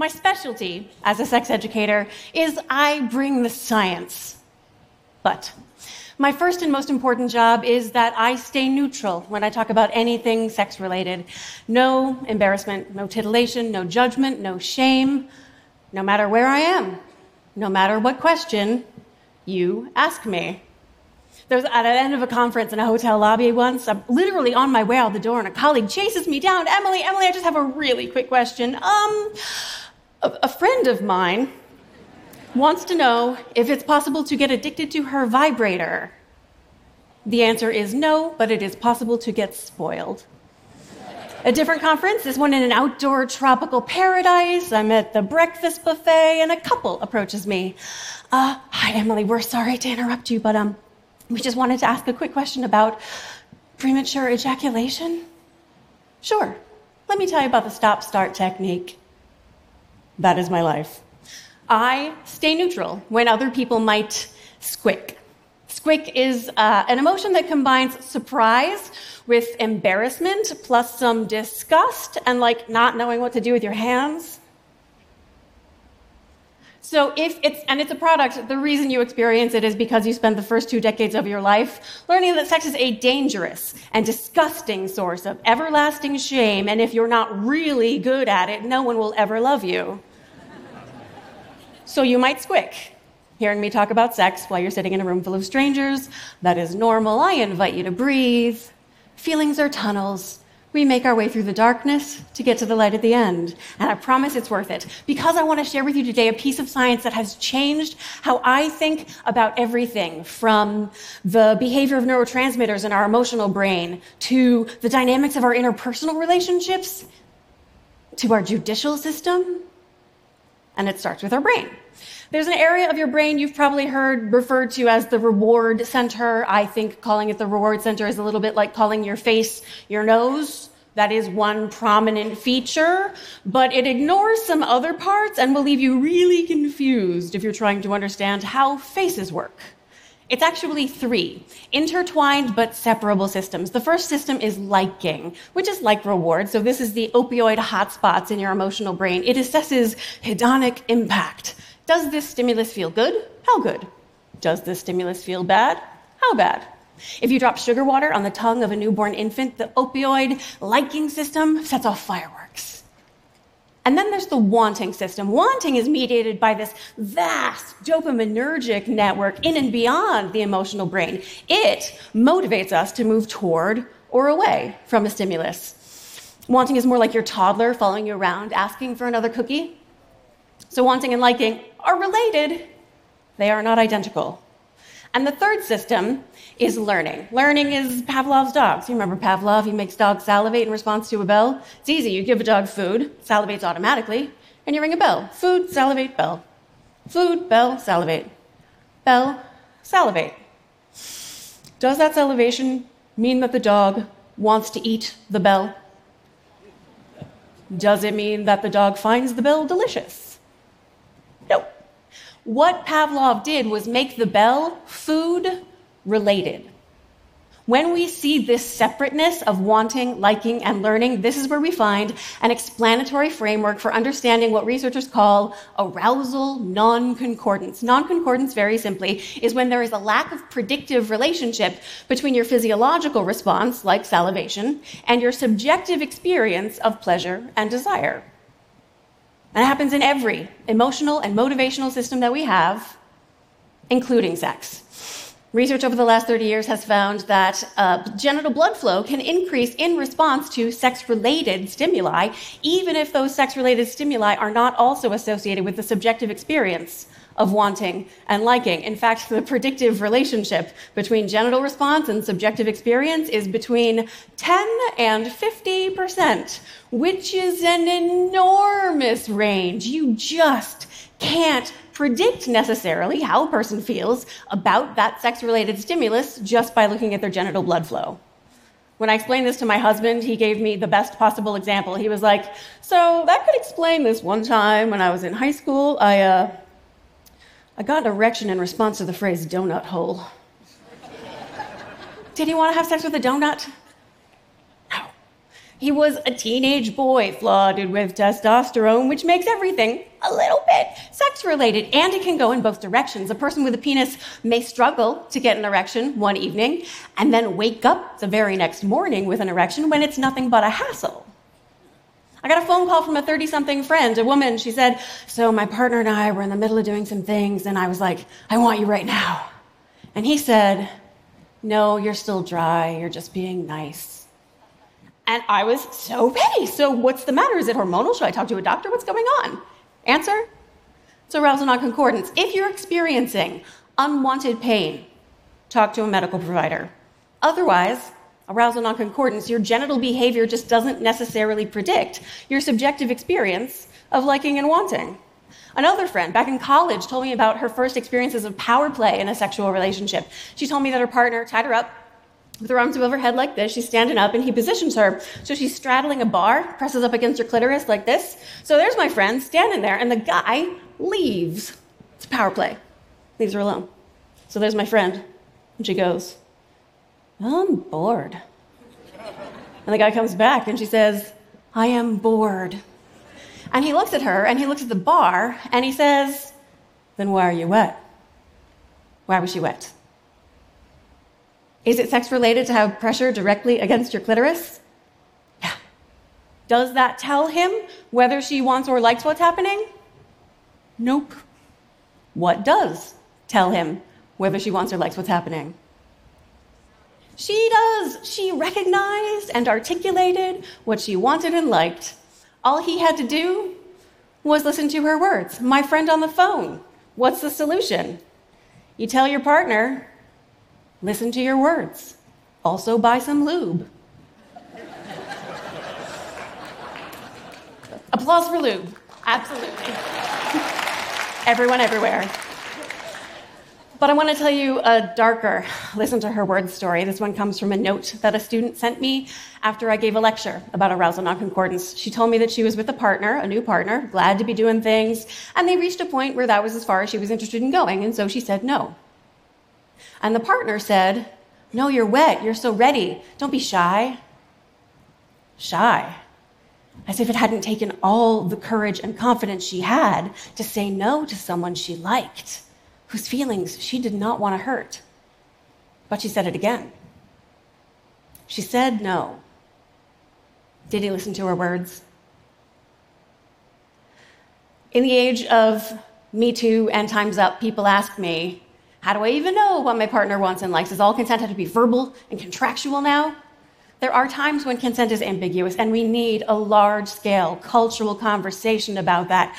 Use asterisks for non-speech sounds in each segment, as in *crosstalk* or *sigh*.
My specialty as a sex educator is I bring the science. But my first and most important job is that I stay neutral when I talk about anything sex related. No embarrassment, no titillation, no judgment, no shame, no matter where I am, no matter what question you ask me. There was at the end of a conference in a hotel lobby once. I'm literally on my way out the door, and a colleague chases me down. Emily, Emily, I just have a really quick question. Um, a, a friend of mine wants to know if it's possible to get addicted to her vibrator. The answer is no, but it is possible to get spoiled. A different conference, this one in an outdoor tropical paradise. I'm at the breakfast buffet, and a couple approaches me. Uh, hi, Emily, we're sorry to interrupt you, but um, we just wanted to ask a quick question about premature ejaculation. Sure. Let me tell you about the stop start technique. That is my life. I stay neutral when other people might squick. Squick is uh, an emotion that combines surprise with embarrassment plus some disgust and like not knowing what to do with your hands. So if it's, and it's a product, the reason you experience it is because you spent the first two decades of your life learning that sex is a dangerous and disgusting source of everlasting shame, and if you're not really good at it, no one will ever love you. So you might squick. Hearing me talk about sex while you're sitting in a room full of strangers, that is normal. I invite you to breathe. Feelings are tunnels. We make our way through the darkness to get to the light at the end. And I promise it's worth it because I want to share with you today a piece of science that has changed how I think about everything from the behavior of neurotransmitters in our emotional brain to the dynamics of our interpersonal relationships to our judicial system. And it starts with our brain. There's an area of your brain you've probably heard referred to as the reward center. I think calling it the reward center is a little bit like calling your face your nose. That is one prominent feature, but it ignores some other parts and will leave you really confused if you're trying to understand how faces work. It's actually three intertwined but separable systems. The first system is liking, which is like reward. So this is the opioid hotspots in your emotional brain. It assesses hedonic impact. Does this stimulus feel good? How good? Does this stimulus feel bad? How bad? If you drop sugar water on the tongue of a newborn infant, the opioid liking system sets off fireworks. And then there's the wanting system. Wanting is mediated by this vast dopaminergic network in and beyond the emotional brain. It motivates us to move toward or away from a stimulus. Wanting is more like your toddler following you around asking for another cookie. So, wanting and liking are related, they are not identical. And the third system is learning. Learning is Pavlov's dogs. You remember Pavlov? He makes dogs salivate in response to a bell. It's easy. You give a dog food, salivates automatically, and you ring a bell. Food, salivate, bell. Food, bell, salivate. Bell, salivate. Does that salivation mean that the dog wants to eat the bell? Does it mean that the dog finds the bell delicious? What Pavlov did was make the bell food related. When we see this separateness of wanting, liking, and learning, this is where we find an explanatory framework for understanding what researchers call arousal non-concordance. Non-concordance, very simply, is when there is a lack of predictive relationship between your physiological response, like salivation, and your subjective experience of pleasure and desire. And it happens in every emotional and motivational system that we have, including sex. Research over the last 30 years has found that uh, genital blood flow can increase in response to sex related stimuli, even if those sex related stimuli are not also associated with the subjective experience of wanting and liking. In fact, the predictive relationship between genital response and subjective experience is between 10 and 50%, which is an enormous range. You just can't predict necessarily how a person feels about that sex related stimulus just by looking at their genital blood flow. When I explained this to my husband, he gave me the best possible example. He was like, So that could explain this one time when I was in high school. I, uh, I got an erection in response to the phrase donut hole. Did he want to have sex with a donut? No. He was a teenage boy flooded with testosterone, which makes everything a little bit sex related. And it can go in both directions. A person with a penis may struggle to get an erection one evening and then wake up the very next morning with an erection when it's nothing but a hassle. I got a phone call from a 30 something friend, a woman. She said, So my partner and I were in the middle of doing some things, and I was like, I want you right now. And he said, No, you're still dry. You're just being nice. And I was so petty. So what's the matter? Is it hormonal? Should I talk to a doctor? What's going on? Answer? It's arousal non-concordance. If you're experiencing unwanted pain, talk to a medical provider. Otherwise, arousal non-concordance, your genital behavior just doesn't necessarily predict your subjective experience of liking and wanting. Another friend back in college told me about her first experiences of power play in a sexual relationship. She told me that her partner tied her up with her arms above her head like this. She's standing up and he positions her. So she's straddling a bar, presses up against her clitoris like this. So there's my friend standing there, and the guy leaves. It's power play. Leaves her alone. So there's my friend. And she goes, I'm bored. And the guy comes back and she says, I am bored. And he looks at her and he looks at the bar and he says, Then why are you wet? Why was she wet? Is it sex related to have pressure directly against your clitoris? Yeah. Does that tell him whether she wants or likes what's happening? Nope. What does tell him whether she wants or likes what's happening? She does. She recognized and articulated what she wanted and liked. All he had to do was listen to her words. My friend on the phone. What's the solution? You tell your partner, listen to your words. Also, buy some lube. *laughs* Applause for lube. Absolutely. *laughs* Everyone, everywhere. But I want to tell you a darker, listen to her word story. This one comes from a note that a student sent me after I gave a lecture about arousal non-concordance. She told me that she was with a partner, a new partner, glad to be doing things, and they reached a point where that was as far as she was interested in going, and so she said no. And the partner said, No, you're wet. You're so ready. Don't be shy. Shy. As if it hadn't taken all the courage and confidence she had to say no to someone she liked whose feelings she did not want to hurt. But she said it again. She said no. Did he listen to her words? In the age of Me Too and Time's Up, people ask me, how do I even know what my partner wants and likes? Does all consent have to be verbal and contractual now? There are times when consent is ambiguous, and we need a large scale cultural conversation about that.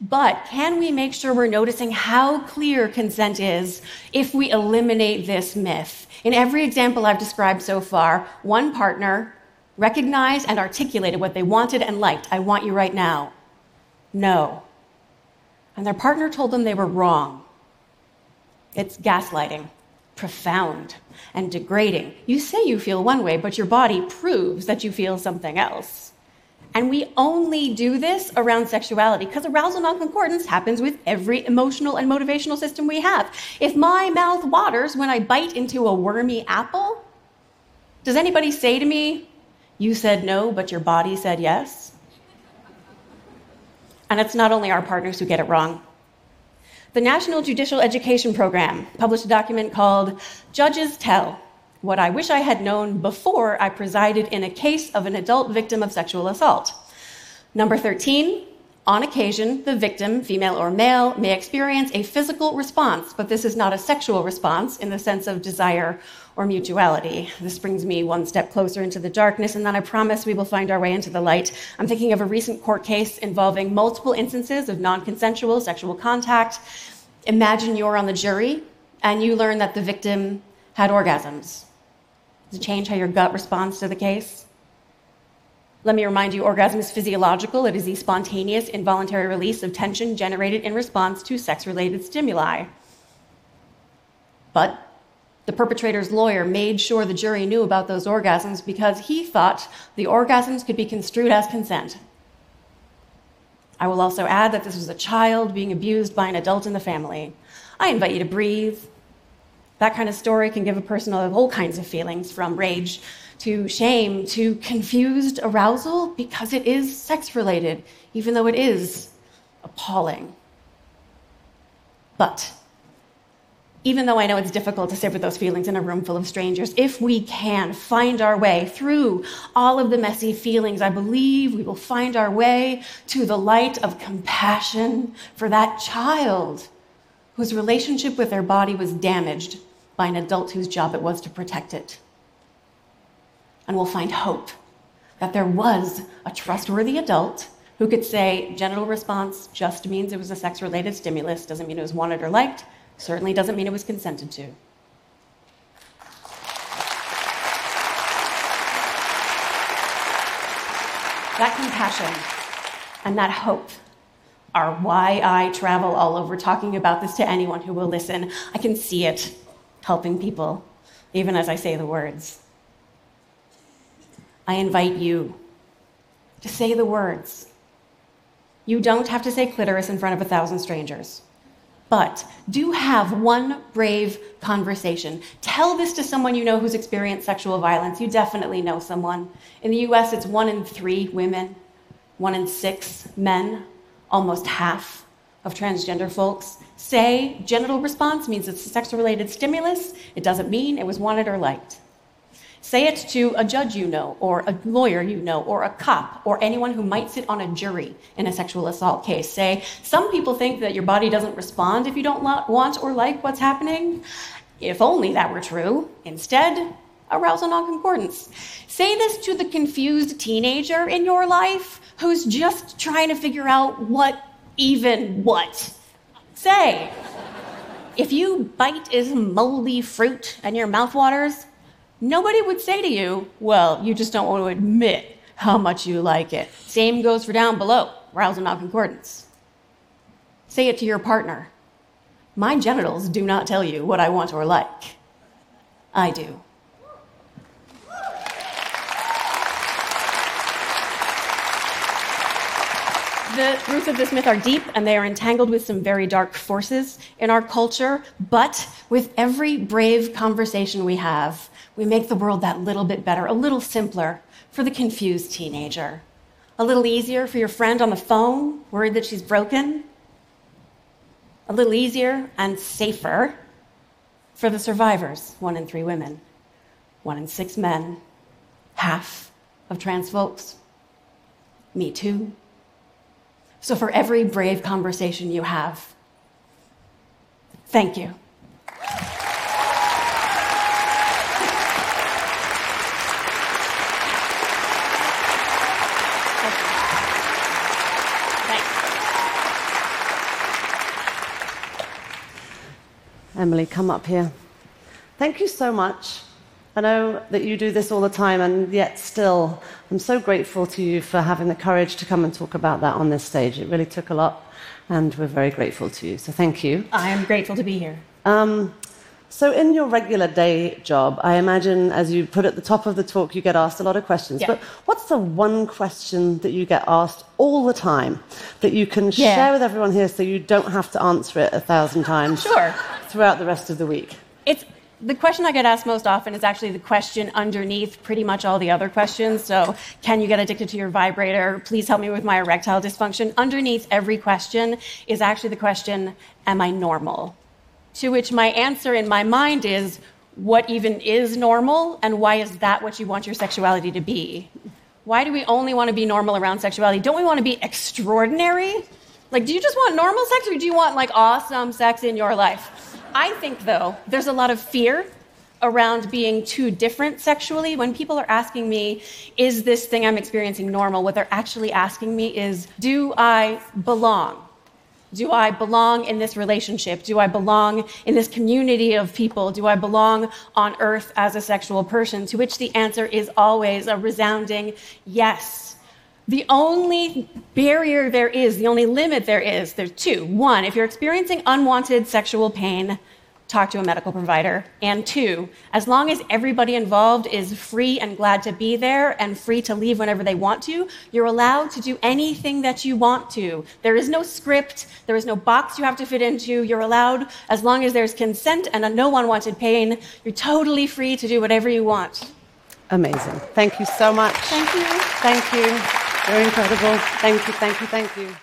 But can we make sure we're noticing how clear consent is if we eliminate this myth? In every example I've described so far, one partner recognized and articulated what they wanted and liked. I want you right now. No. And their partner told them they were wrong. It's gaslighting, profound and degrading. You say you feel one way, but your body proves that you feel something else. And we only do this around sexuality because arousal non-concordance happens with every emotional and motivational system we have. If my mouth waters when I bite into a wormy apple, does anybody say to me, You said no, but your body said yes? And it's not only our partners who get it wrong. The National Judicial Education Program published a document called Judges Tell what I wish I had known before I presided in a case of an adult victim of sexual assault. Number 13, on occasion, the victim, female or male, may experience a physical response, but this is not a sexual response in the sense of desire or mutuality. This brings me one step closer into the darkness, and then I promise we will find our way into the light. I'm thinking of a recent court case involving multiple instances of non consensual sexual contact. Imagine you're on the jury and you learn that the victim had orgasms. Does it change how your gut responds to the case? Let me remind you orgasm is physiological. It is the spontaneous, involuntary release of tension generated in response to sex related stimuli. But the perpetrator's lawyer made sure the jury knew about those orgasms because he thought the orgasms could be construed as consent. I will also add that this was a child being abused by an adult in the family. I invite you to breathe, That kind of story can give a person all kinds of feelings from rage to shame to confused arousal because it is sex related, even though it is appalling. But even though I know it's difficult to sit with those feelings in a room full of strangers, if we can find our way through all of the messy feelings, I believe we will find our way to the light of compassion for that child whose relationship with their body was damaged by an adult whose job it was to protect it. And we'll find hope that there was a trustworthy adult who could say genital response just means it was a sex related stimulus, doesn't mean it was wanted or liked, certainly doesn't mean it was consented to. That compassion and that hope are why I travel all over talking about this to anyone who will listen. I can see it helping people, even as I say the words. I invite you to say the words. You don't have to say clitoris in front of a thousand strangers. But do have one brave conversation. Tell this to someone you know who's experienced sexual violence. You definitely know someone. In the US, it's one in three women, one in six men almost half of transgender folks say genital response means it's a sex related stimulus. It doesn't mean it was wanted or liked. Say it to a judge you know, or a lawyer you know, or a cop, or anyone who might sit on a jury in a sexual assault case. Say, some people think that your body doesn't respond if you don't want or like what's happening. If only that were true. Instead, arousal nonconcordance. Say this to the confused teenager in your life who's just trying to figure out what even what. Say, if you bite is moldy fruit and your mouth waters, nobody would say to you, well, you just don't want to admit how much you like it. Same goes for down below, arousal nonconcordance. Say it to your partner. My genitals do not tell you what I want or like. I do. The roots of this myth are deep and they are entangled with some very dark forces in our culture. But with every brave conversation we have, we make the world that little bit better, a little simpler for the confused teenager, a little easier for your friend on the phone, worried that she's broken, a little easier and safer for the survivors one in three women, one in six men, half of trans folks. Me too. So, for every brave conversation you have, thank you. Emily, come up here. Thank you so much I know that you do this all the time, and yet still, I'm so grateful to you for having the courage to come and talk about that on this stage. It really took a lot, and we're very grateful to you. So thank you. I am grateful to be here. Um, so, in your regular day job, I imagine, as you put at the top of the talk, you get asked a lot of questions. Yeah. But what's the one question that you get asked all the time that you can yeah. share with everyone here so you don't have to answer it a thousand times *laughs* sure. Throughout the rest of the week? It's the question I get asked most often is actually the question underneath pretty much all the other questions. So, can you get addicted to your vibrator? Please help me with my erectile dysfunction. Underneath every question is actually the question, Am I normal? To which my answer in my mind is, What even is normal? And why is that what you want your sexuality to be? Why do we only want to be normal around sexuality? Don't we want to be extraordinary? Like, do you just want normal sex or do you want like awesome sex in your life? I think, though, there's a lot of fear around being too different sexually. When people are asking me, is this thing I'm experiencing normal? What they're actually asking me is, do I belong? Do I belong in this relationship? Do I belong in this community of people? Do I belong on earth as a sexual person? To which the answer is always a resounding yes. The only barrier there is, the only limit there is, there's two. One, if you're experiencing unwanted sexual pain, talk to a medical provider. And two, as long as everybody involved is free and glad to be there and free to leave whenever they want to, you're allowed to do anything that you want to. There is no script, there is no box you have to fit into. You're allowed, as long as there's consent and no unwanted pain, you're totally free to do whatever you want. Amazing. Thank you so much. Thank you. Thank you. You're incredible. Thank you, thank you, thank you.